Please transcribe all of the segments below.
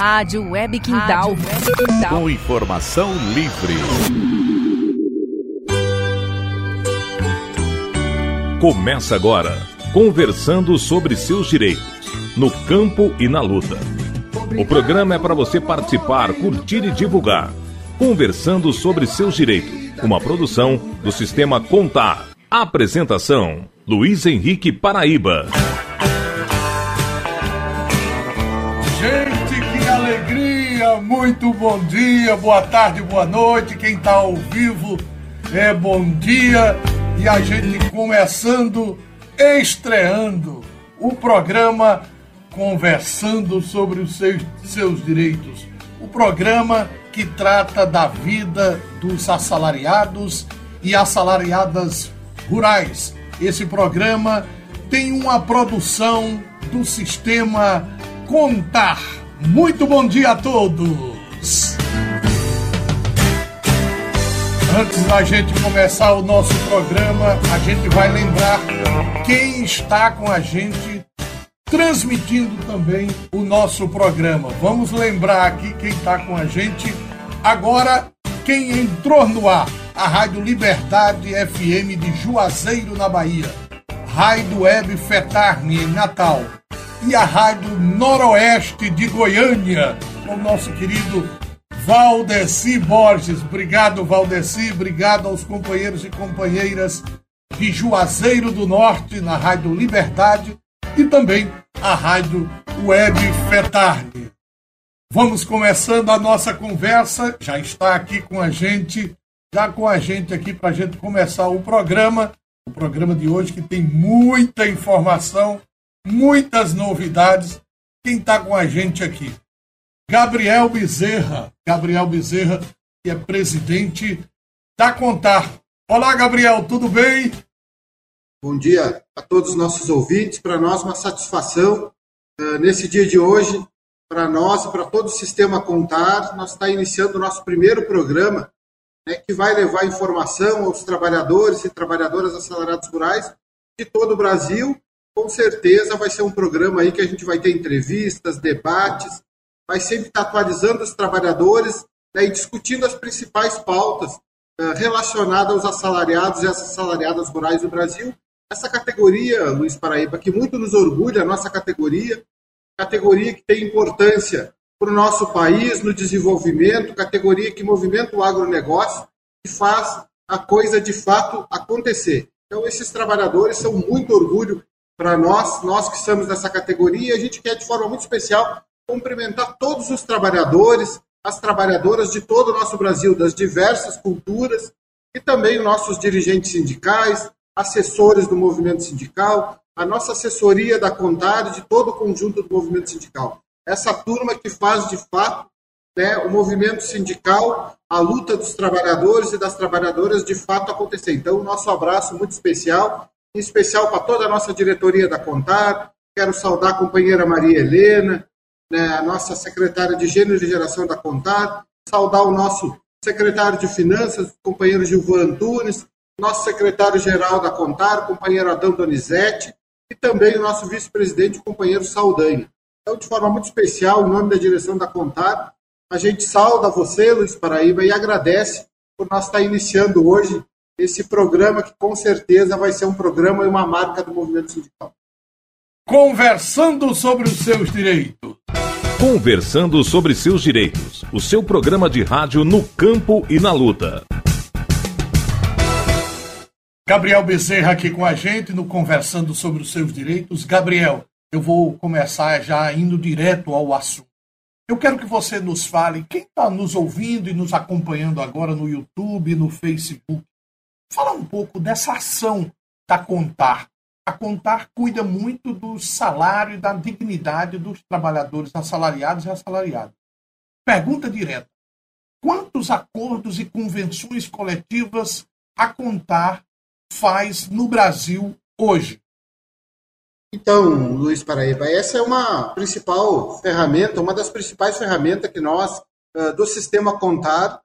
Rádio Web Quintal. Rádio Web Quintal. Com informação livre. Começa agora, conversando sobre seus direitos, no campo e na luta. O programa é para você participar, curtir e divulgar. Conversando sobre seus direitos, uma produção do Sistema Contar. Apresentação: Luiz Henrique Paraíba. Muito bom dia, boa tarde, boa noite. Quem está ao vivo é bom dia. E a gente começando, estreando o programa Conversando sobre os seus, seus direitos. O programa que trata da vida dos assalariados e assalariadas rurais. Esse programa tem uma produção do sistema Contar. Muito bom dia a todos! Antes da gente começar o nosso programa, a gente vai lembrar quem está com a gente transmitindo também o nosso programa. Vamos lembrar aqui quem está com a gente agora, quem entrou no ar, a Rádio Liberdade FM de Juazeiro, na Bahia, Rádio Web Fetarne, em Natal, e a Rádio Noroeste de Goiânia, com o nosso querido Valdeci Borges. Obrigado, Valdeci. Obrigado aos companheiros e companheiras de Juazeiro do Norte, na Rádio Liberdade, e também a Rádio Web Fetarne. Vamos começando a nossa conversa. Já está aqui com a gente, já com a gente aqui para a gente começar o programa. O programa de hoje que tem muita informação muitas novidades. Quem está com a gente aqui? Gabriel Bezerra. Gabriel Bezerra, que é presidente da Contar. Olá, Gabriel, tudo bem? Bom dia a todos os nossos ouvintes. Para nós, uma satisfação uh, nesse dia de hoje. Para nós e para todo o sistema Contar, nós está iniciando o nosso primeiro programa, né, que vai levar informação aos trabalhadores e trabalhadoras assalariados rurais de todo o Brasil com certeza vai ser um programa aí que a gente vai ter entrevistas, debates, vai sempre estar atualizando os trabalhadores né, e discutindo as principais pautas uh, relacionadas aos assalariados e às assalariadas rurais do Brasil. Essa categoria, Luiz Paraíba, que muito nos orgulha, a nossa categoria, categoria que tem importância para o nosso país no desenvolvimento, categoria que movimenta o agronegócio e faz a coisa de fato acontecer. Então, esses trabalhadores são muito orgulho para nós, nós que estamos nessa categoria, a gente quer de forma muito especial cumprimentar todos os trabalhadores, as trabalhadoras de todo o nosso Brasil, das diversas culturas, e também nossos dirigentes sindicais, assessores do movimento sindical, a nossa assessoria da Contade, de todo o conjunto do movimento sindical. Essa turma que faz, de fato, né, o movimento sindical, a luta dos trabalhadores e das trabalhadoras, de fato, acontecer. Então, nosso abraço muito especial em especial para toda a nossa diretoria da Contar. Quero saudar a companheira Maria Helena, né, a nossa secretária de Gênero e Geração da Contar, saudar o nosso secretário de Finanças, companheiro Gilvan Antunes, nosso secretário-geral da Contar, companheiro Adão Donizete, e também o nosso vice-presidente, companheiro Saldanha. Então, de forma muito especial, em nome da direção da Contar, a gente sauda você, Luiz Paraíba, e agradece por nós estar iniciando hoje esse programa que com certeza vai ser um programa e uma marca do movimento sindical. Conversando sobre os seus direitos. Conversando sobre seus direitos. O seu programa de rádio no campo e na luta. Gabriel Bezerra aqui com a gente no Conversando sobre os seus direitos. Gabriel, eu vou começar já indo direto ao assunto. Eu quero que você nos fale, quem está nos ouvindo e nos acompanhando agora no YouTube, no Facebook, Fala um pouco dessa ação da Contar. A Contar cuida muito do salário e da dignidade dos trabalhadores assalariados e assalariados. Pergunta direta: quantos acordos e convenções coletivas a Contar faz no Brasil hoje? Então, Luiz Paraíba, essa é uma principal ferramenta, uma das principais ferramentas que nós, do sistema Contar,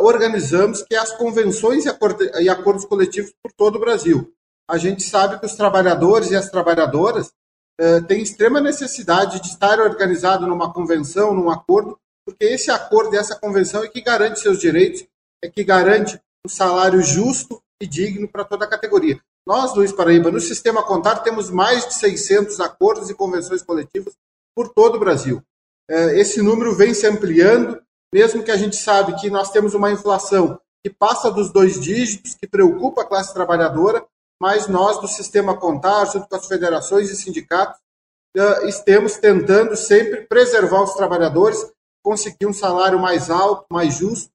organizamos, que é as convenções e, acord acordos coletivos por todo o Brasil. A gente sabe que os trabalhadores e as trabalhadoras uh, tem extrema necessidade de estar organizado numa convenção, num acordo, porque esse acordo e essa convenção é que garante seus direitos, é que garante um salário justo e digno para toda a categoria. Nós, Luiz Paraíba, no sistema contábil, temos mais de 600 acordos e convenções coletivas por todo o Brasil. É, esse número vem se ampliando, mesmo que a gente sabe que nós temos uma inflação que passa dos dois dígitos, que preocupa a classe trabalhadora, mas nós, do sistema contábil, junto com as federações e sindicatos, estamos tentando sempre preservar os trabalhadores, conseguir um salário mais alto, mais justo,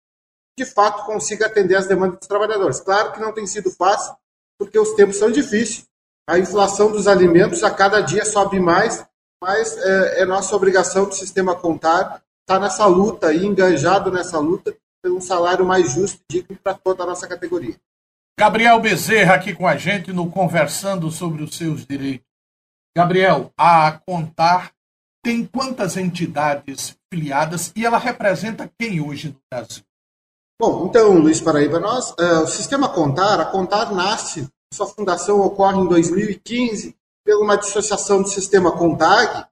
de fato consiga atender as demandas dos trabalhadores. Claro que não tem sido fácil, porque os tempos são difíceis. A inflação dos alimentos a cada dia sobe mais, mas é, é nossa obrigação do sistema contábil estar nessa luta e engajado nessa luta pelo um salário mais justo e digno para toda a nossa categoria. Gabriel Bezerra aqui com a gente no Conversando sobre os seus direitos. Gabriel, a Contar tem quantas entidades filiadas e ela representa quem hoje no Brasil? Bom, então, Luiz Paraíba, nós, uh, o sistema Contar, a Contar nasce, sua fundação ocorre em 2015 por uma dissociação do sistema Contag,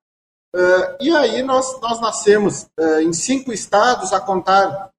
uh, e aí nós, nós nascemos uh, em cinco estados, a Contar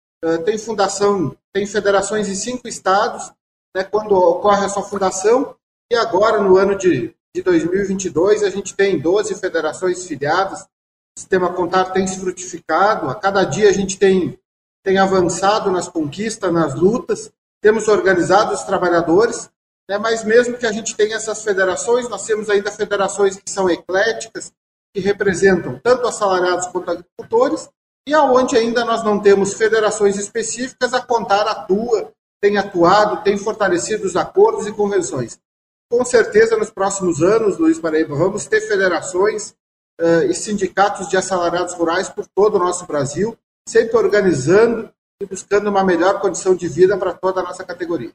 tem fundação, tem federações em cinco estados, né, quando ocorre a sua fundação, e agora, no ano de, de 2022, a gente tem 12 federações filiadas, o sistema Contar tem se frutificado, a cada dia a gente tem tem avançado nas conquistas, nas lutas, temos organizado os trabalhadores, né, mas mesmo que a gente tenha essas federações, nós temos ainda federações que são ecléticas, que representam tanto assalariados quanto agricultores, e aonde ainda nós não temos federações específicas, a Contar atua, tem atuado, tem fortalecido os acordos e convenções. Com certeza, nos próximos anos, Luiz Paraíba, vamos ter federações uh, e sindicatos de assalariados rurais por todo o nosso Brasil, sempre organizando e buscando uma melhor condição de vida para toda a nossa categoria.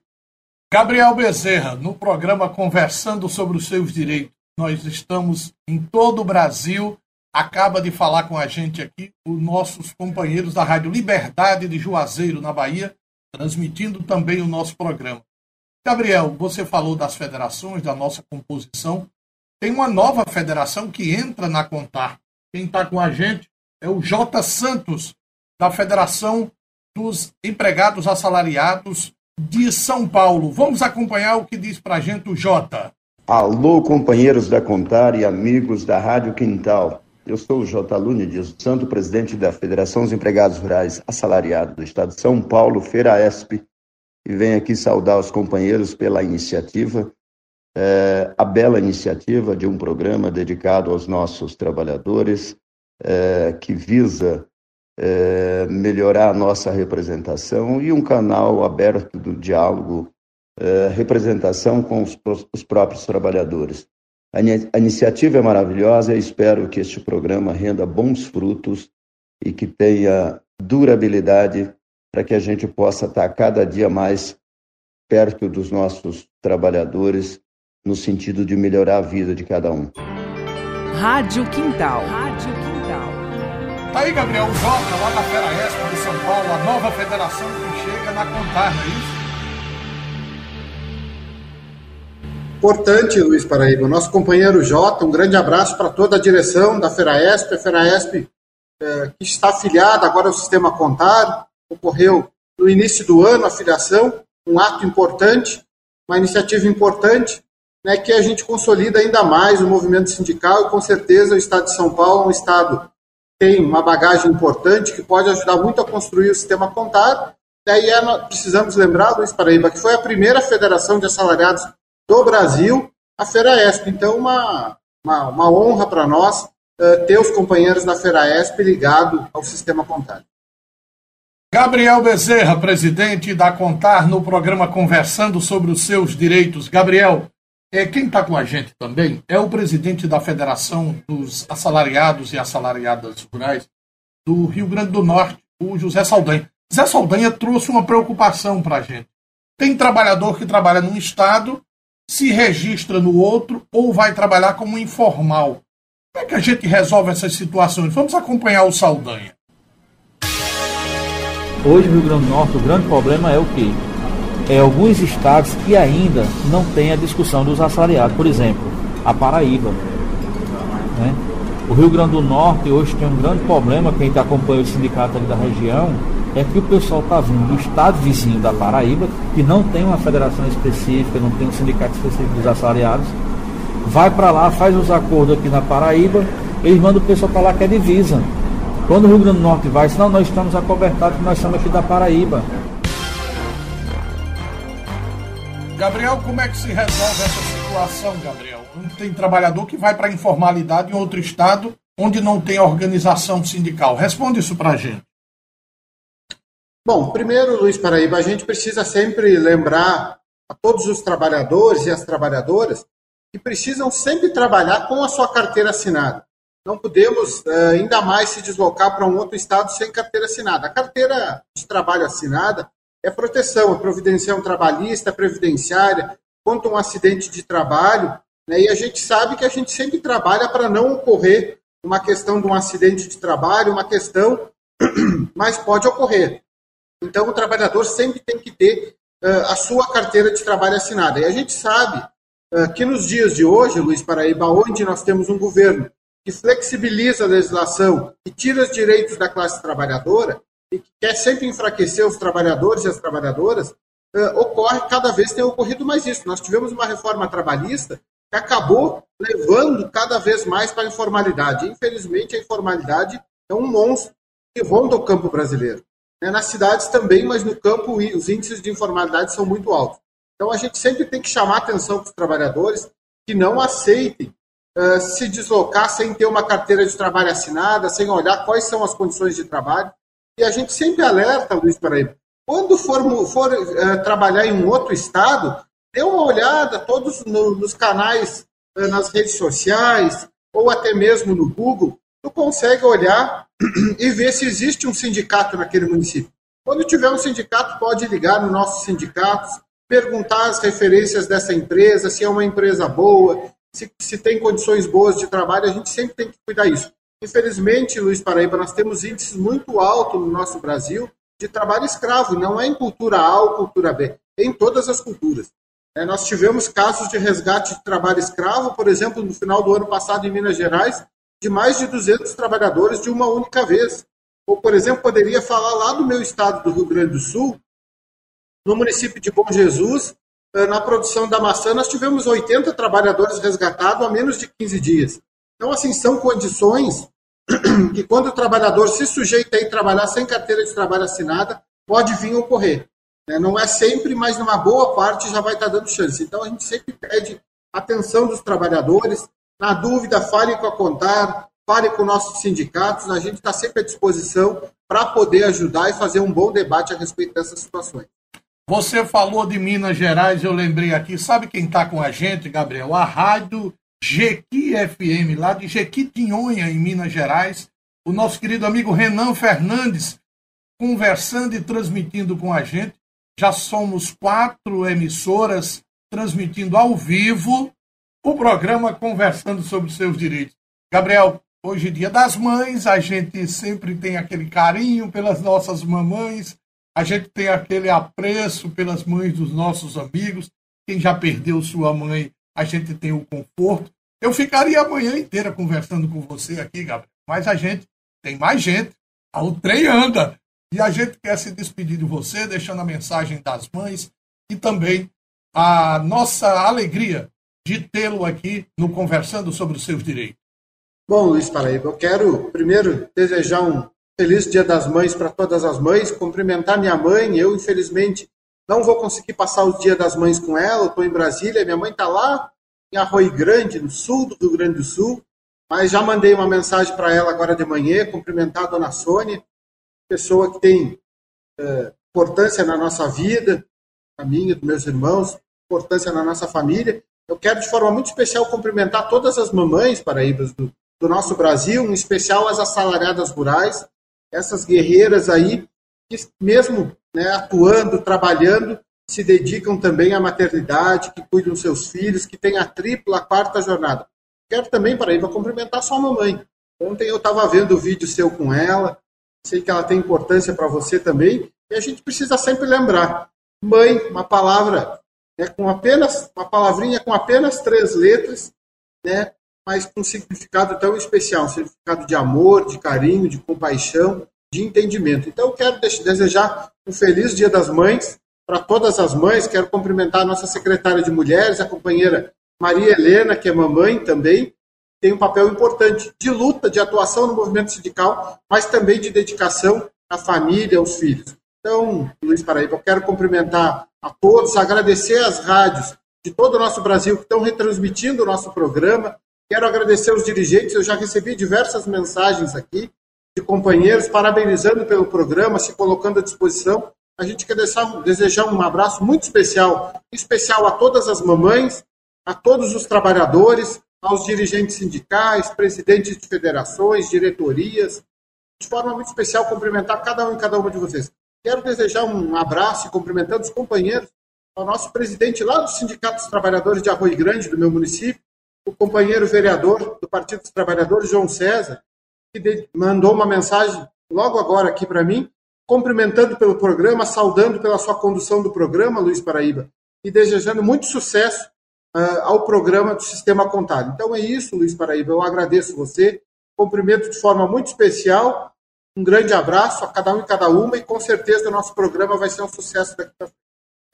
Gabriel Bezerra, no programa Conversando sobre os Seus Direitos, nós estamos em todo o Brasil. Acaba de falar com a gente aqui os nossos companheiros da Rádio Liberdade de Juazeiro, na Bahia, transmitindo também o nosso programa. Gabriel, você falou das federações, da nossa composição. Tem uma nova federação que entra na Contar. Quem está com a gente é o J. Santos, da Federação dos Empregados Assalariados de São Paulo. Vamos acompanhar o que diz para a gente o Jota. Alô, companheiros da Contar e amigos da Rádio Quintal. Eu sou o J. Lune Dias Santo, presidente da Federação dos Empregados Rurais Assalariados do Estado de São Paulo, FERAESP, e venho aqui saudar os companheiros pela iniciativa, é, a bela iniciativa de um programa dedicado aos nossos trabalhadores, é, que visa é, melhorar a nossa representação e um canal aberto do diálogo, é, representação com os, os, próprios trabalhadores. A, a iniciativa é maravilhosa e espero que este programa renda bons frutos e que tenha durabilidade para que a gente possa estar cada dia mais perto dos nossos trabalhadores no sentido de melhorar a vida de cada um. Rádio Quintal. Rádio Quintal. Tá aí, Gabriel, o Jota, lá da Fera Expo de São Paulo, a nova federação que chega na Contar, não é isso? Importante, Luiz Paraíba. Nosso companheiro Jota, um grande abraço para toda a direção da FERAESP, a FERAESP é, que está afiliada agora ao sistema Contar, ocorreu no início do ano a filiação, um ato importante, uma iniciativa importante, né, que a gente consolida ainda mais o movimento sindical e com certeza o Estado de São Paulo é um Estado tem uma bagagem importante que pode ajudar muito a construir o sistema contábil. Daí é, precisamos lembrar, Luiz Paraíba, que foi a primeira federação de assalariados do Brasil, a FERAESP. Então, uma, uma, uma honra para nós uh, ter os companheiros da FERAESP ligado ao sistema contábil. Gabriel Bezerra, presidente da Contar, no programa Conversando sobre os seus direitos. Gabriel, é, quem está com a gente também é o presidente da Federação dos Assalariados e Assalariadas Rurais do Rio Grande do Norte, o José Saldanha. José Saldanha trouxe uma preocupação para a gente. Tem trabalhador que trabalha num estado, se registra no outro ou vai trabalhar como informal. Como é que a gente resolve essas situações? Vamos acompanhar o Saldanha. Hoje, Rio Grande do Norte, o grande problema é o quê? é, alguns estados que ainda não têm a discussão dos assalariados. Por exemplo, a Paraíba. Né? O Rio Grande do Norte hoje tem um grande problema, quem está acompanhando o sindicato ali da região, é que o pessoal está vindo do estado vizinho da Paraíba, que não tem uma federação específica, não tem um sindicato específico dos assalariados, vai para lá, faz os acordos aqui na Paraíba, eles mandam o pessoal para lá que é divisa. Quando o Rio Grande do Norte vai, senão nós estamos acobertados, nós somos aqui da Paraíba. Gabriel, como é que se resolve essa situação, Gabriel? Tem trabalhador que vai para a informalidade em outro estado onde não tem organização sindical. Responde isso para a gente. Bom, primeiro, Luiz Paraíba, a gente precisa sempre lembrar a todos os trabalhadores e as trabalhadoras que precisam sempre trabalhar com a sua carteira assinada. Não podemos uh, ainda mais se deslocar para um outro estado sem carteira assinada. A carteira de trabalho assinada é proteção, é providenciação trabalhista, previdenciária, contra um acidente de trabalho, né, e a gente sabe que a gente sempre trabalha para não ocorrer uma questão de um acidente de trabalho, uma questão, mas pode ocorrer. Então, o trabalhador sempre tem que ter uh, a sua carteira de trabalho assinada. E a gente sabe uh, que nos dias de hoje, Luiz Paraíba, onde nós temos um governo que flexibiliza a legislação e tira os direitos da classe trabalhadora, e que quer sempre enfraquecer os trabalhadores e as trabalhadoras, uh, ocorre, cada vez tem ocorrido mais isso. Nós tivemos uma reforma trabalhista que acabou levando cada vez mais para a informalidade. Infelizmente, a informalidade é um monstro que ronda o campo brasileiro. É, nas cidades também, mas no campo os índices de informalidade são muito altos. Então, a gente sempre tem que chamar atenção para os trabalhadores que não aceitem uh, se deslocar sem ter uma carteira de trabalho assinada, sem olhar quais são as condições de trabalho. E a gente sempre alerta, Luiz Paraíba, quando for, for uh, trabalhar em um outro estado, dê uma olhada todos no, nos canais, uh, nas redes sociais, ou até mesmo no Google, tu consegue olhar e ver se existe um sindicato naquele município. Quando tiver um sindicato, pode ligar no nossos sindicatos, perguntar as referências dessa empresa, se é uma empresa boa, se, se tem condições boas de trabalho, a gente sempre tem que cuidar disso. Infelizmente, Luiz Paraíba, nós temos índices muito altos no nosso Brasil de trabalho escravo. Não é em cultura A ou cultura B, é em todas as culturas. É, nós tivemos casos de resgate de trabalho escravo, por exemplo, no final do ano passado em Minas Gerais, de mais de 200 trabalhadores de uma única vez. Ou, por exemplo, poderia falar lá do meu estado do Rio Grande do Sul, no município de Bom Jesus, eh, na produção da maçã, nós tivemos 80 trabalhadores resgatados há menos de 15 dias. Então, assim, são condições que quando o trabalhador se sujeita a trabalhar sem carteira de trabalho assinada, pode vir ocorrer. Né? Não é sempre, mas numa boa parte já vai estar dando chance. Então, a gente sempre pede atenção dos trabalhadores. Na dúvida, fale com a Contar, fale com nossos sindicatos. A gente está sempre à disposição para poder ajudar e fazer um bom debate a respeito dessas situações. Você falou de Minas Gerais, eu lembrei aqui. Sabe quem está com a gente, Gabriel? A Rádio Jequi FM, lá de Jequitinhonha, em Minas Gerais. O nosso querido amigo Renan Fernandes conversando e transmitindo com a gente. Já somos quatro emissoras transmitindo ao vivo o programa Conversando sobre seus direitos. Gabriel, hoje é dia das mães, a gente sempre tem aquele carinho pelas nossas mamães, a gente tem aquele apreço pelas mães dos nossos amigos. Quem já perdeu sua mãe a gente tem o conforto. Eu ficaria a manhã inteira conversando com você aqui, Gabriel, mas a gente tem mais gente. O trem anda. E a gente quer se despedir de você, deixando a mensagem das mães e também a nossa alegria de tê-lo aqui no Conversando sobre os seus direitos. Bom, Luiz Paraíba, eu quero primeiro desejar um feliz Dia das Mães para todas as mães, cumprimentar minha mãe. Eu, infelizmente, não vou conseguir passar o Dia das Mães com ela, estou em Brasília, minha mãe está lá em Arroio Grande, no sul do Rio Grande do Sul, mas já mandei uma mensagem para ela agora de manhã, cumprimentar a dona Sônia, pessoa que tem é, importância na nossa vida, a minha, dos meus irmãos, importância na nossa família. Eu quero, de forma muito especial, cumprimentar todas as mamães paraíbas do, do nosso Brasil, em especial as assalariadas rurais, essas guerreiras aí que mesmo né, atuando, trabalhando, se dedicam também à maternidade, que cuidam dos seus filhos, que têm a tripla, a quarta jornada. Quero também, para Paraíba, cumprimentar sua mamãe. Ontem eu estava vendo o vídeo seu com ela, sei que ela tem importância para você também, e a gente precisa sempre lembrar. Mãe, uma palavra né, com apenas, uma palavrinha com apenas três letras, né, mas com um significado tão especial, um significado de amor, de carinho, de compaixão, de entendimento. Então, eu quero desejar um feliz Dia das Mães para todas as mães. Quero cumprimentar a nossa secretária de Mulheres, a companheira Maria Helena, que é mamãe também, tem um papel importante de luta, de atuação no movimento sindical, mas também de dedicação à família, aos filhos. Então, Luiz Paraíba, eu quero cumprimentar a todos, agradecer às rádios de todo o nosso Brasil que estão retransmitindo o nosso programa. Quero agradecer os dirigentes, eu já recebi diversas mensagens aqui de companheiros parabenizando pelo programa, se colocando à disposição. A gente quer desejar um abraço muito especial, especial a todas as mamães, a todos os trabalhadores, aos dirigentes sindicais, presidentes de federações, diretorias, de forma muito especial cumprimentar cada um e cada uma de vocês. Quero desejar um abraço e cumprimentando os companheiros, ao nosso presidente lá do Sindicato dos Trabalhadores de Arroio Grande, do meu município, o companheiro vereador do Partido dos Trabalhadores, João César, que mandou uma mensagem logo agora aqui para mim, cumprimentando pelo programa, saudando pela sua condução do programa, Luiz Paraíba, e desejando muito sucesso uh, ao programa do Sistema Contábil. Então é isso, Luiz Paraíba, eu agradeço você, cumprimento de forma muito especial, um grande abraço a cada um e cada uma, e com certeza o nosso programa vai ser um sucesso daqui para frente.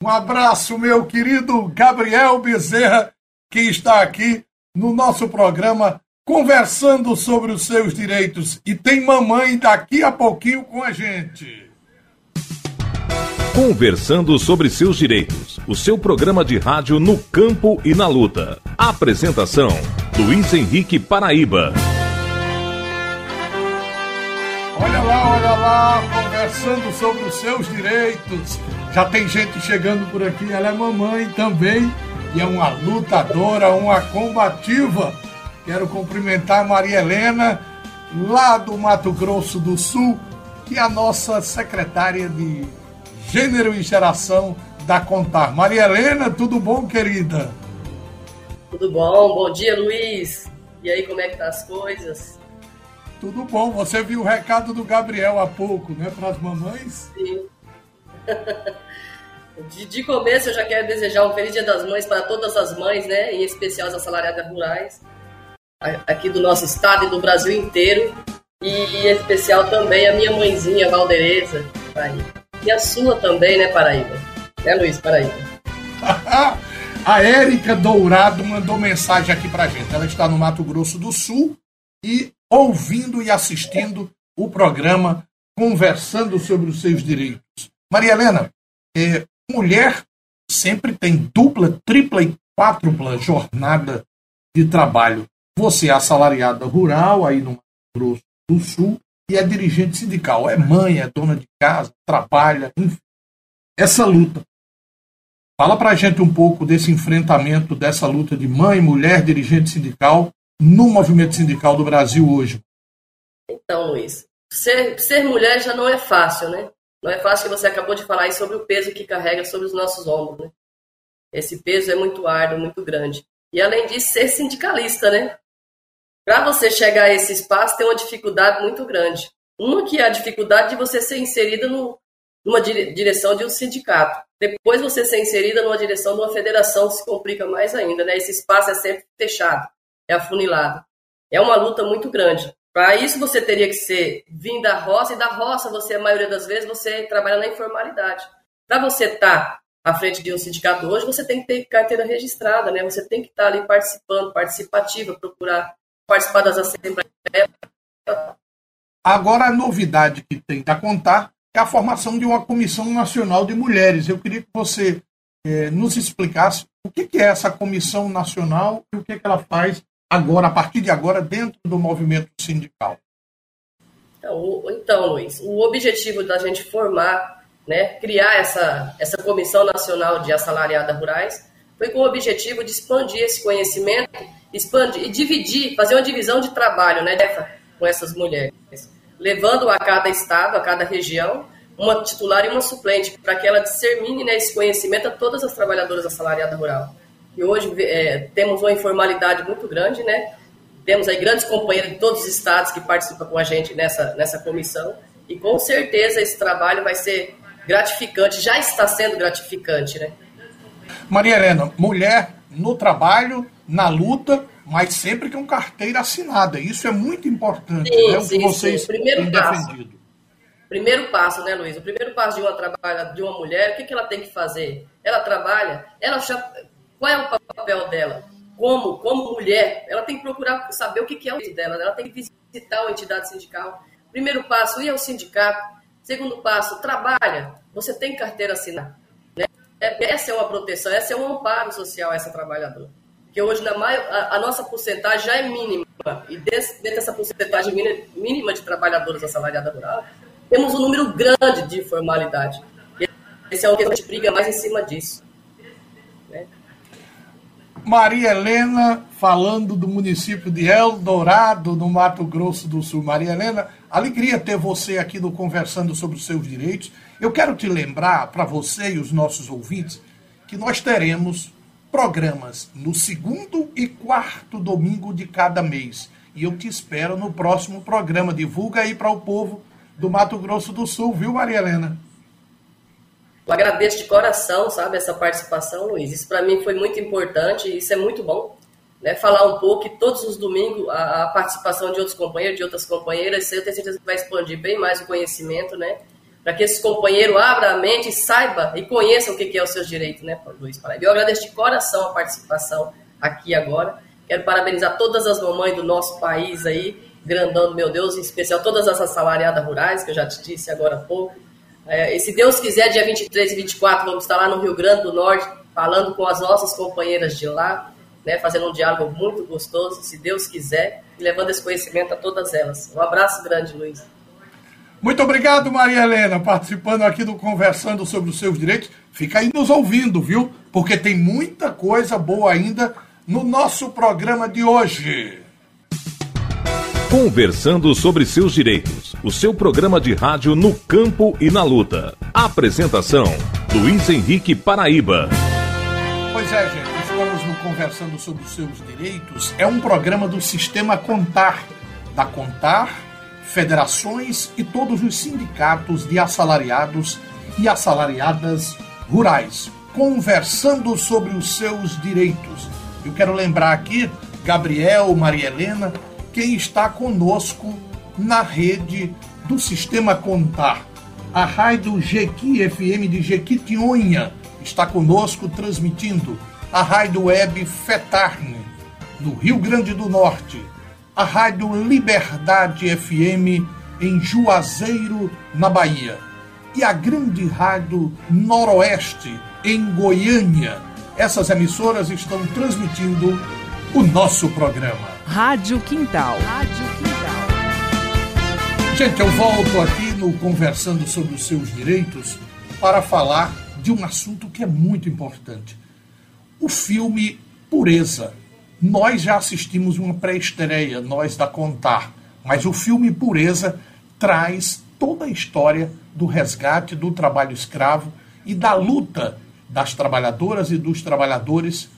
Um abraço, meu querido Gabriel Bezerra, que está aqui no nosso programa conversando sobre os seus direitos. E tem mamãe daqui a pouquinho com a gente. Conversando sobre seus direitos. O seu programa de rádio no campo e na luta. Apresentação: Luiz Henrique Paraíba. Olha lá, conversando sobre os seus direitos. Já tem gente chegando por aqui, ela é mamãe também e é uma lutadora, uma combativa Quero cumprimentar Maria Helena, lá do Mato Grosso do Sul, que é a nossa secretária de Gênero e Geração da Contar. Maria Helena, tudo bom, querida? Tudo bom, bom dia, Luiz. E aí, como é que tá as coisas? Tudo bom. Você viu o recado do Gabriel há pouco, né, para as mamães? Sim. De, de, começo, eu já quero desejar um feliz Dia das Mães para todas as mães, né? Em especial as assalariadas rurais aqui do nosso estado e do Brasil inteiro. E em especial também a minha mãezinha, Valdereza, Paraíba. E a sua também, né, Paraíba? Né, Luiz, Paraíba? a Érica Dourado mandou mensagem aqui pra gente. Ela está no Mato Grosso do Sul e ouvindo e assistindo o programa Conversando sobre os seus direitos. Maria Helena, é, mulher sempre tem dupla, tripla e quádrupla jornada de trabalho. Você é assalariada rural, aí no Mato Grosso do Sul, e é dirigente sindical. É mãe, é dona de casa, trabalha, enfim. Essa luta. Fala pra gente um pouco desse enfrentamento, dessa luta de mãe, mulher, dirigente sindical no movimento sindical do Brasil hoje. Então, Luiz, ser, ser mulher já não é fácil, né? Não é fácil que você acabou de falar aí sobre o peso que carrega sobre os nossos ombros, né? Esse peso é muito árduo, muito grande. E além disso, ser sindicalista, né? Para você chegar a esse espaço, tem uma dificuldade muito grande. Uma que é a dificuldade de você ser inserida no, numa direção de um sindicato. Depois você ser inserida numa direção de uma federação se complica mais ainda, né? Esse espaço é sempre fechado, é afunilado. É uma luta muito grande. Para isso você teria que ser vindo da roça e da roça você a maioria das vezes você trabalha na informalidade. Para você estar tá à frente de um sindicato hoje, você tem que ter carteira registrada, né? Você tem que estar tá ali participando, participativa, procurar participar das assembleias. Agora, a novidade que tem a contar é a formação de uma Comissão Nacional de Mulheres. Eu queria que você eh, nos explicasse o que, que, é essa Comissão Nacional e o que, que ela faz agora, a partir de agora, dentro do movimento sindical. Então, então Luiz, o objetivo da gente formar, né, criar essa, essa Comissão Nacional de Assalariadas Rurais, foi com o objetivo de expandir esse conhecimento expandir e dividir, fazer uma divisão de trabalho né, com essas mulheres, levando a cada estado, a cada região, uma titular e uma suplente, para que ela dissemine né, esse conhecimento a todas as trabalhadoras assalariadas rural. E hoje é, temos uma informalidade muito grande, né? Temos aí grandes companheiros de todos os estados que participam com a gente nessa, nessa comissão. E com certeza esse trabalho vai ser gratificante, já está sendo gratificante, né? Maria Helena, mulher no trabalho, na luta mas sempre com carteira assinada. Isso é muito importante, sim, né? O sim, que vocês sim. Primeiro passo. defendido. Primeiro passo, né, Luiz? O primeiro passo de uma trabalha de uma mulher, o que, que ela tem que fazer? Ela trabalha, ela já, qual é o papel dela? Como, como mulher, ela tem que procurar saber o que, é o dela, ela tem que visitar uma entidade sindical. Primeiro passo, ir ao sindicato. Segundo passo, trabalha. Você tem carteira assinada. Né? Essa é uma proteção, essa é um amparo social a essa trabalhadora que hoje na maior, a, a, nossa porcentagem já é mínima, e desse, dentro dessa porcentagem mínima de trabalhadoras assalariadas rurais, temos um número grande de informalidade. Esse é o que a gente briga mais em cima disso. Maria Helena, falando do município de Eldorado, no Mato Grosso do Sul. Maria Helena, alegria ter você aqui no Conversando sobre os seus direitos. Eu quero te lembrar, para você e os nossos ouvintes, que nós teremos programas no segundo e quarto domingo de cada mês. E eu te espero no próximo programa. Divulga aí para o povo do Mato Grosso do Sul, viu, Maria Helena? Eu agradeço de coração, sabe, essa participação, Luiz. Isso para mim foi muito importante, isso é muito bom. Né, falar um pouco, e todos os domingos, a, a, participação de outros companheiros, de outras companheiras, eu tenho certeza que vai expandir bem mais o conhecimento, né? para que esse companheiro abra a mente, saiba e conheça o que é os seus direitos, né, Luiz. Eu agradeço de coração a participação aqui agora. Quero parabenizar todas as mamães do nosso país aí, grandão, meu Deus, em especial todas as assalariadas rurais, que eu já te disse agora há pouco. É, e se Deus quiser, dia 23 e 24, vamos estar lá no Rio Grande do Norte, falando com as nossas companheiras de lá, né, fazendo um diálogo muito gostoso, se Deus quiser, e levando esse conhecimento a todas elas. Um abraço grande, Luiz. Muito obrigado, Maria Helena, participando aqui do Conversando sobre os seus direitos. Fica aí nos ouvindo, viu? Porque tem muita coisa boa ainda no nosso programa de hoje. Conversando sobre seus direitos. O seu programa de rádio no campo e na luta. Apresentação: Luiz Henrique Paraíba. Pois é, gente, estamos no Conversando sobre os seus direitos. É um programa do Sistema Contar, da Contar federações e todos os sindicatos de assalariados e assalariadas rurais, conversando sobre os seus direitos. Eu quero lembrar aqui, Gabriel, Maria Helena, quem está conosco na rede do Sistema Contar. A rádio Jequi FM de Jequitinhonha está conosco transmitindo. A rádio web Fetarne, no Rio Grande do Norte a Rádio Liberdade FM em Juazeiro, na Bahia, e a Grande Rádio Noroeste em Goiânia. Essas emissoras estão transmitindo o nosso programa. Rádio Quintal. Rádio Quintal. Gente, eu volto aqui no Conversando sobre os seus direitos para falar de um assunto que é muito importante. O filme Pureza, nós já assistimos uma pré-estreia, nós da Contar, mas o filme Pureza traz toda a história do resgate do trabalho escravo e da luta das trabalhadoras e dos trabalhadores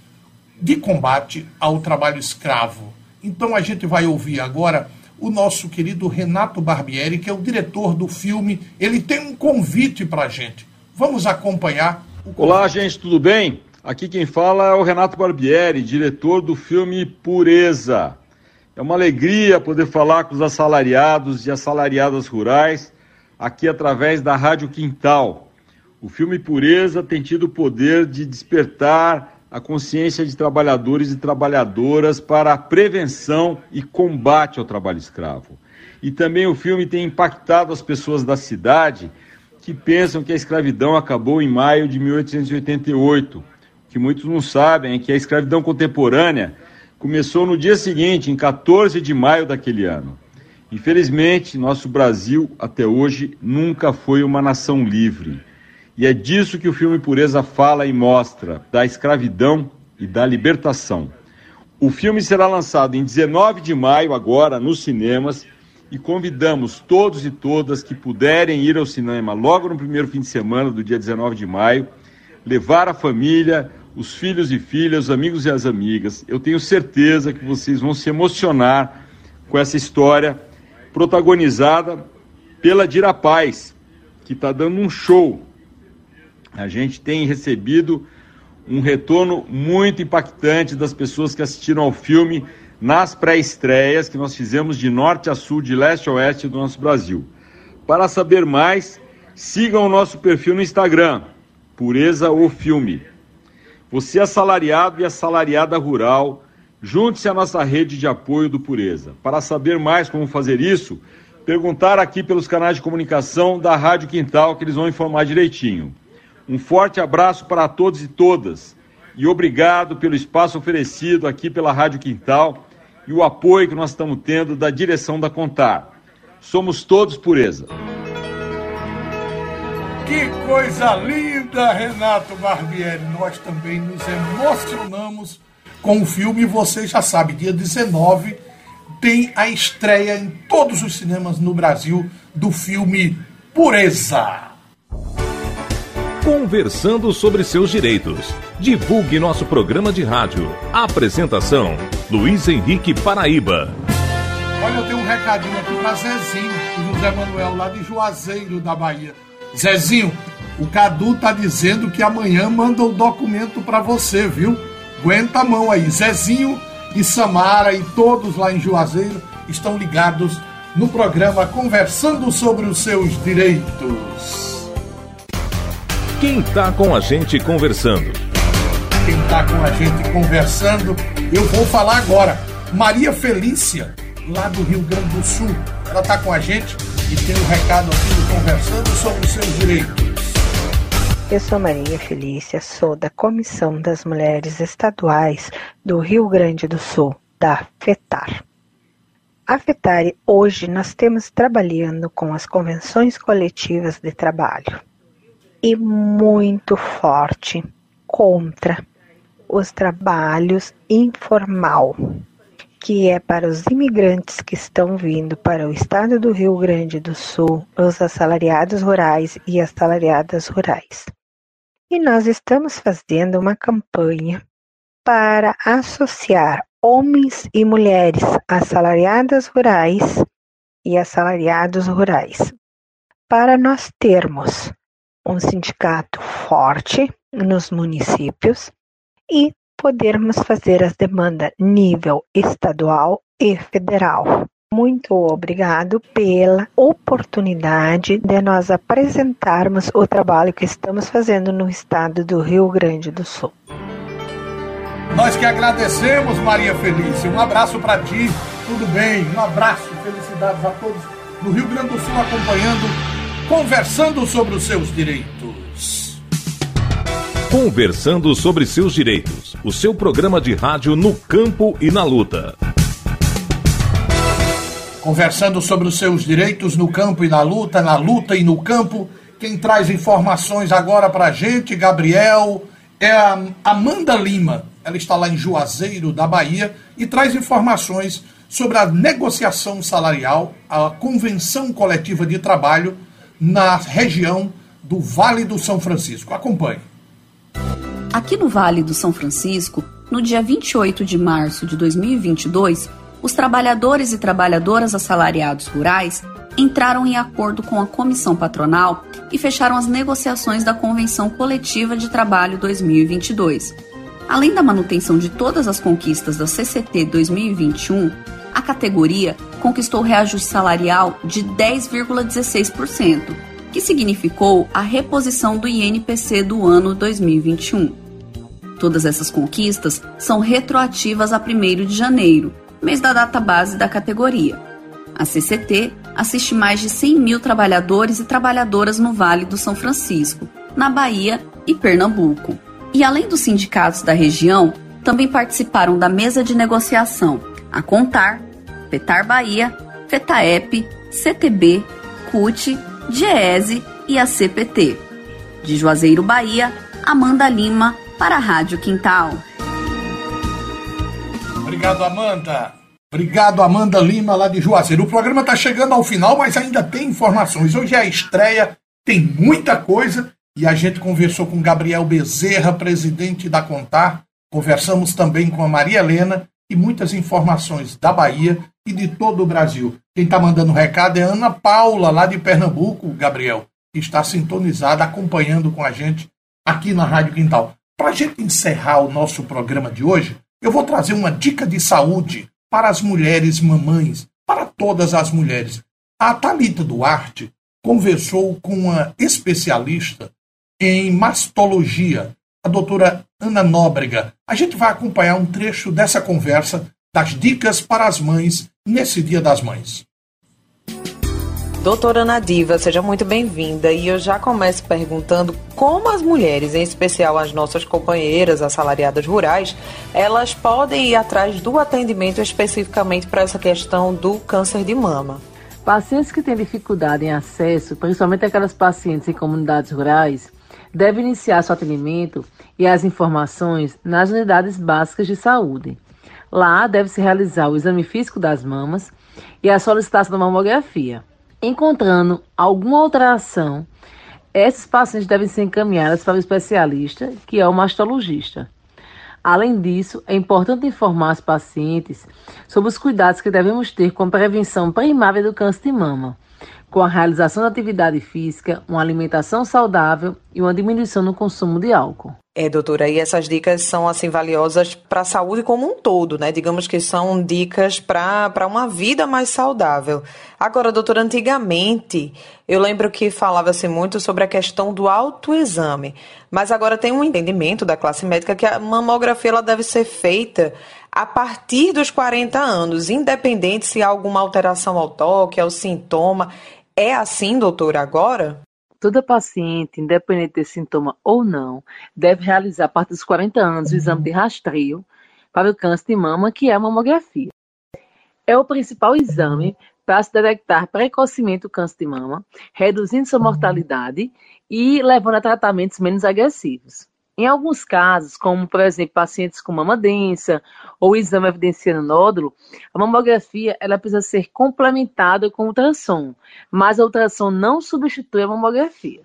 de combate ao trabalho escravo. Então a gente vai ouvir agora o nosso querido Renato Barbieri, que é o diretor do filme. Ele tem um convite para a gente. Vamos acompanhar. Olá, gente, tudo bem? Aqui quem fala é o Renato Barbieri, diretor do filme Pureza. É uma alegria poder falar com os assalariados e assalariadas rurais aqui através da Rádio Quintal. O filme Pureza tem tido o poder de despertar a consciência de trabalhadores e trabalhadoras para a prevenção e combate ao trabalho escravo. E também o filme tem impactado as pessoas da cidade que pensam que a escravidão acabou em maio de 1888 que muitos não sabem é que a escravidão contemporânea começou no dia seguinte, em 14 de maio daquele ano. Infelizmente, nosso Brasil até hoje nunca foi uma nação livre. E é disso que o filme Pureza fala e mostra, da escravidão e da libertação. O filme será lançado em 19 de maio, agora, nos cinemas, e convidamos todos e todas que puderem ir ao cinema logo no primeiro fim de semana do dia 19 de maio, levar a família, os filhos e filhas, os amigos e as amigas. Eu tenho certeza que vocês vão se emocionar com essa história protagonizada pela Dira Paz, que está dando um show. A gente tem recebido um retorno muito impactante das pessoas que assistiram ao filme nas pré-estreias que nós fizemos de norte a sul, de leste a oeste do nosso Brasil. Para saber mais, sigam o nosso perfil no Instagram, Pureza ou Filme. Você é assalariado e assalariada rural, junte-se à nossa rede de apoio do Pureza. Para saber mais como fazer isso, perguntar aqui pelos canais de comunicação da Rádio Quintal que eles vão informar direitinho. Um forte abraço para todos e todas e obrigado pelo espaço oferecido aqui pela Rádio Quintal e o apoio que nós estamos tendo da direção da Contar. Somos todos pureza. Que coisa linda, Renato Barbieri. Nós também nos emocionamos com o filme. Você já sabe, dia 19 tem a estreia em todos os cinemas no Brasil do filme Pureza. Conversando sobre seus direitos. Divulgue nosso programa de rádio. Apresentação: Luiz Henrique Paraíba. Olha, eu tenho um recadinho aqui para Zezinho, José Manuel, lá de Juazeiro, da Bahia. Zezinho, o Cadu tá dizendo que amanhã manda o documento para você, viu? Aguenta a mão aí. Zezinho e Samara e todos lá em Juazeiro estão ligados no programa Conversando sobre os seus direitos. Quem está com a gente conversando? Quem está com a gente conversando, eu vou falar agora. Maria Felícia, lá do Rio Grande do Sul. Ela está com a gente e tem um recado aqui do Conversando sobre os seus direitos. Eu sou Maria Felícia, sou da Comissão das Mulheres Estaduais do Rio Grande do Sul, da FETAR. A FETAR, hoje, nós temos trabalhando com as convenções coletivas de trabalho e muito forte contra os trabalhos informal, que é para os imigrantes que estão vindo para o estado do Rio Grande do Sul, os assalariados rurais e assalariadas rurais. E nós estamos fazendo uma campanha para associar homens e mulheres assalariadas rurais e assalariados rurais, para nós termos um sindicato forte nos municípios e podermos fazer as demandas nível estadual e federal. Muito obrigado pela oportunidade de nós apresentarmos o trabalho que estamos fazendo no estado do Rio Grande do Sul. Nós que agradecemos, Maria Felícia. Um abraço para ti. Tudo bem? Um abraço, felicidades a todos do Rio Grande do Sul acompanhando Conversando sobre os seus direitos. Conversando sobre seus direitos. O seu programa de rádio no campo e na luta. Conversando sobre os seus direitos no campo e na luta, na luta e no campo. Quem traz informações agora pra gente, Gabriel, é a Amanda Lima. Ela está lá em Juazeiro, da Bahia, e traz informações sobre a negociação salarial, a convenção coletiva de trabalho na região do Vale do São Francisco. Acompanhe. Aqui no Vale do São Francisco, no dia 28 de março de 2022, os trabalhadores e trabalhadoras assalariados rurais entraram em acordo com a comissão patronal e fecharam as negociações da Convenção Coletiva de Trabalho 2022. Além da manutenção de todas as conquistas da CCT 2021, a categoria conquistou reajuste salarial de 10,16%, que significou a reposição do INPC do ano 2021. Todas essas conquistas são retroativas a 1 de janeiro, mês da data base da categoria. A CCT assiste mais de 100 mil trabalhadores e trabalhadoras no Vale do São Francisco, na Bahia e Pernambuco. E além dos sindicatos da região, também participaram da mesa de negociação a contar Petar Bahia, FETAEP, CTB, CUT, GESE e a CPT. De Juazeiro, Bahia, Amanda Lima, para a Rádio Quintal. Obrigado, Amanda. Obrigado, Amanda Lima, lá de Juazeiro. O programa está chegando ao final, mas ainda tem informações. Hoje é a estreia, tem muita coisa. E a gente conversou com Gabriel Bezerra, presidente da Contar. Conversamos também com a Maria Helena e muitas informações da Bahia e de todo o Brasil. Quem está mandando recado é Ana Paula, lá de Pernambuco, Gabriel, que está sintonizada, acompanhando com a gente aqui na Rádio Quintal. Para a gente encerrar o nosso programa de hoje, eu vou trazer uma dica de saúde para as mulheres mamães, para todas as mulheres. A Talita Duarte conversou com uma especialista em mastologia, a doutora Ana Nóbrega. A gente vai acompanhar um trecho dessa conversa das dicas para as mães nesse Dia das Mães. Doutora Nadiva, seja muito bem-vinda. E eu já começo perguntando como as mulheres, em especial as nossas companheiras assalariadas rurais, elas podem ir atrás do atendimento especificamente para essa questão do câncer de mama. Pacientes que têm dificuldade em acesso, principalmente aquelas pacientes em comunidades rurais, devem iniciar seu atendimento e as informações nas unidades básicas de saúde. Lá deve-se realizar o exame físico das mamas e a solicitação da mamografia. Encontrando alguma alteração, esses pacientes devem ser encaminhados para o especialista, que é o mastologista. Além disso, é importante informar os pacientes sobre os cuidados que devemos ter com a prevenção primária do câncer de mama, com a realização da atividade física, uma alimentação saudável e uma diminuição no consumo de álcool. É, doutora, e essas dicas são assim valiosas para a saúde como um todo, né? Digamos que são dicas para uma vida mais saudável. Agora, doutora, antigamente eu lembro que falava-se muito sobre a questão do autoexame, mas agora tem um entendimento da classe médica que a mamografia ela deve ser feita a partir dos 40 anos, independente se há alguma alteração ao toque, ao sintoma. É assim, doutora, agora? Toda paciente, independente de sintoma ou não, deve realizar a partir dos 40 anos o exame de rastreio para o câncer de mama, que é a mamografia. É o principal exame para se detectar precocemente o câncer de mama, reduzindo sua mortalidade e levando a tratamentos menos agressivos. Em alguns casos, como por exemplo pacientes com mama densa ou exame evidenciando nódulo, a mamografia ela precisa ser complementada com ultrassom, mas a ultrassom não substitui a mamografia.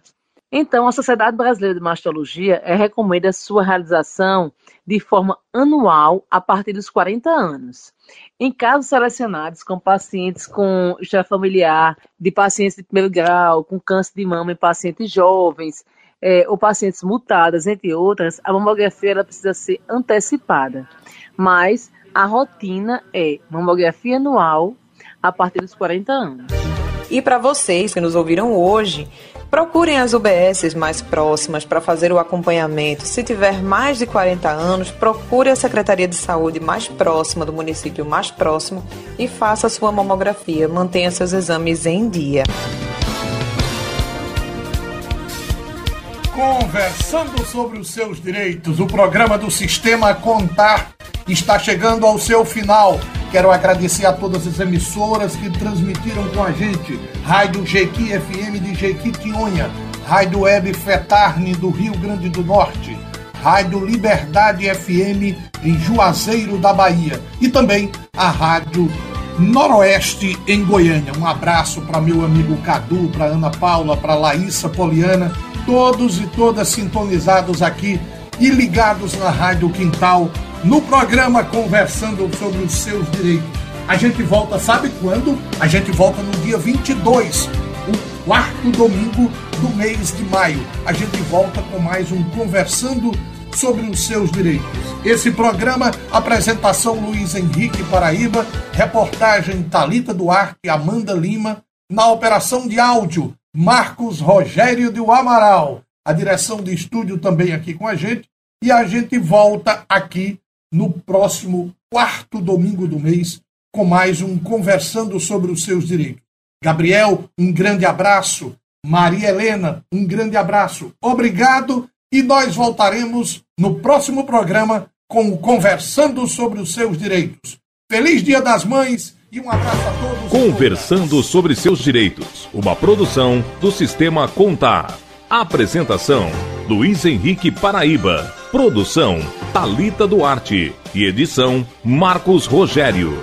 Então, a Sociedade Brasileira de Mastologia é, recomenda a sua realização de forma anual a partir dos 40 anos. Em casos selecionados com pacientes com história familiar, de pacientes de primeiro grau, com câncer de mama em pacientes jovens, é, ou pacientes mutadas, entre outras, a mamografia ela precisa ser antecipada. Mas a rotina é mamografia anual a partir dos 40 anos. E para vocês que nos ouviram hoje, procurem as UBSs mais próximas para fazer o acompanhamento. Se tiver mais de 40 anos, procure a Secretaria de Saúde mais próxima do município mais próximo e faça sua mamografia. Mantenha seus exames em dia. Conversando sobre os seus direitos, o programa do Sistema Contar está chegando ao seu final. Quero agradecer a todas as emissoras que transmitiram com a gente. Rádio Jequi FM de Jequitinhonha, Rádio Web Fetarne do Rio Grande do Norte, Rádio Liberdade FM em Juazeiro da Bahia e também a Rádio Noroeste em Goiânia. Um abraço para meu amigo Cadu, para Ana Paula, para Laísa Poliana todos e todas sintonizados aqui e ligados na Rádio Quintal, no programa Conversando sobre os seus direitos. A gente volta, sabe quando? A gente volta no dia 22, o quarto domingo do mês de maio. A gente volta com mais um Conversando sobre os seus direitos. Esse programa, apresentação Luiz Henrique Paraíba, reportagem Talita Duarte e Amanda Lima, na operação de áudio Marcos Rogério do Amaral, a direção de estúdio também aqui com a gente. E a gente volta aqui no próximo quarto domingo do mês com mais um Conversando sobre os seus direitos. Gabriel, um grande abraço. Maria Helena, um grande abraço. Obrigado e nós voltaremos no próximo programa com o Conversando sobre os seus direitos. Feliz Dia das Mães e um abraço a todos. Conversando sobre seus direitos. Uma produção do Sistema Contar. Apresentação: Luiz Henrique Paraíba. Produção: Talita Duarte. E edição: Marcos Rogério.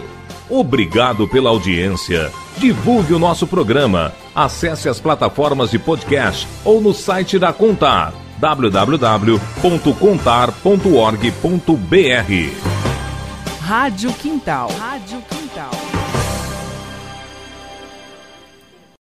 Obrigado pela audiência. Divulgue o nosso programa. Acesse as plataformas de podcast ou no site da Contar www.contar.org.br. Rádio Quintal. Rádio Quintal.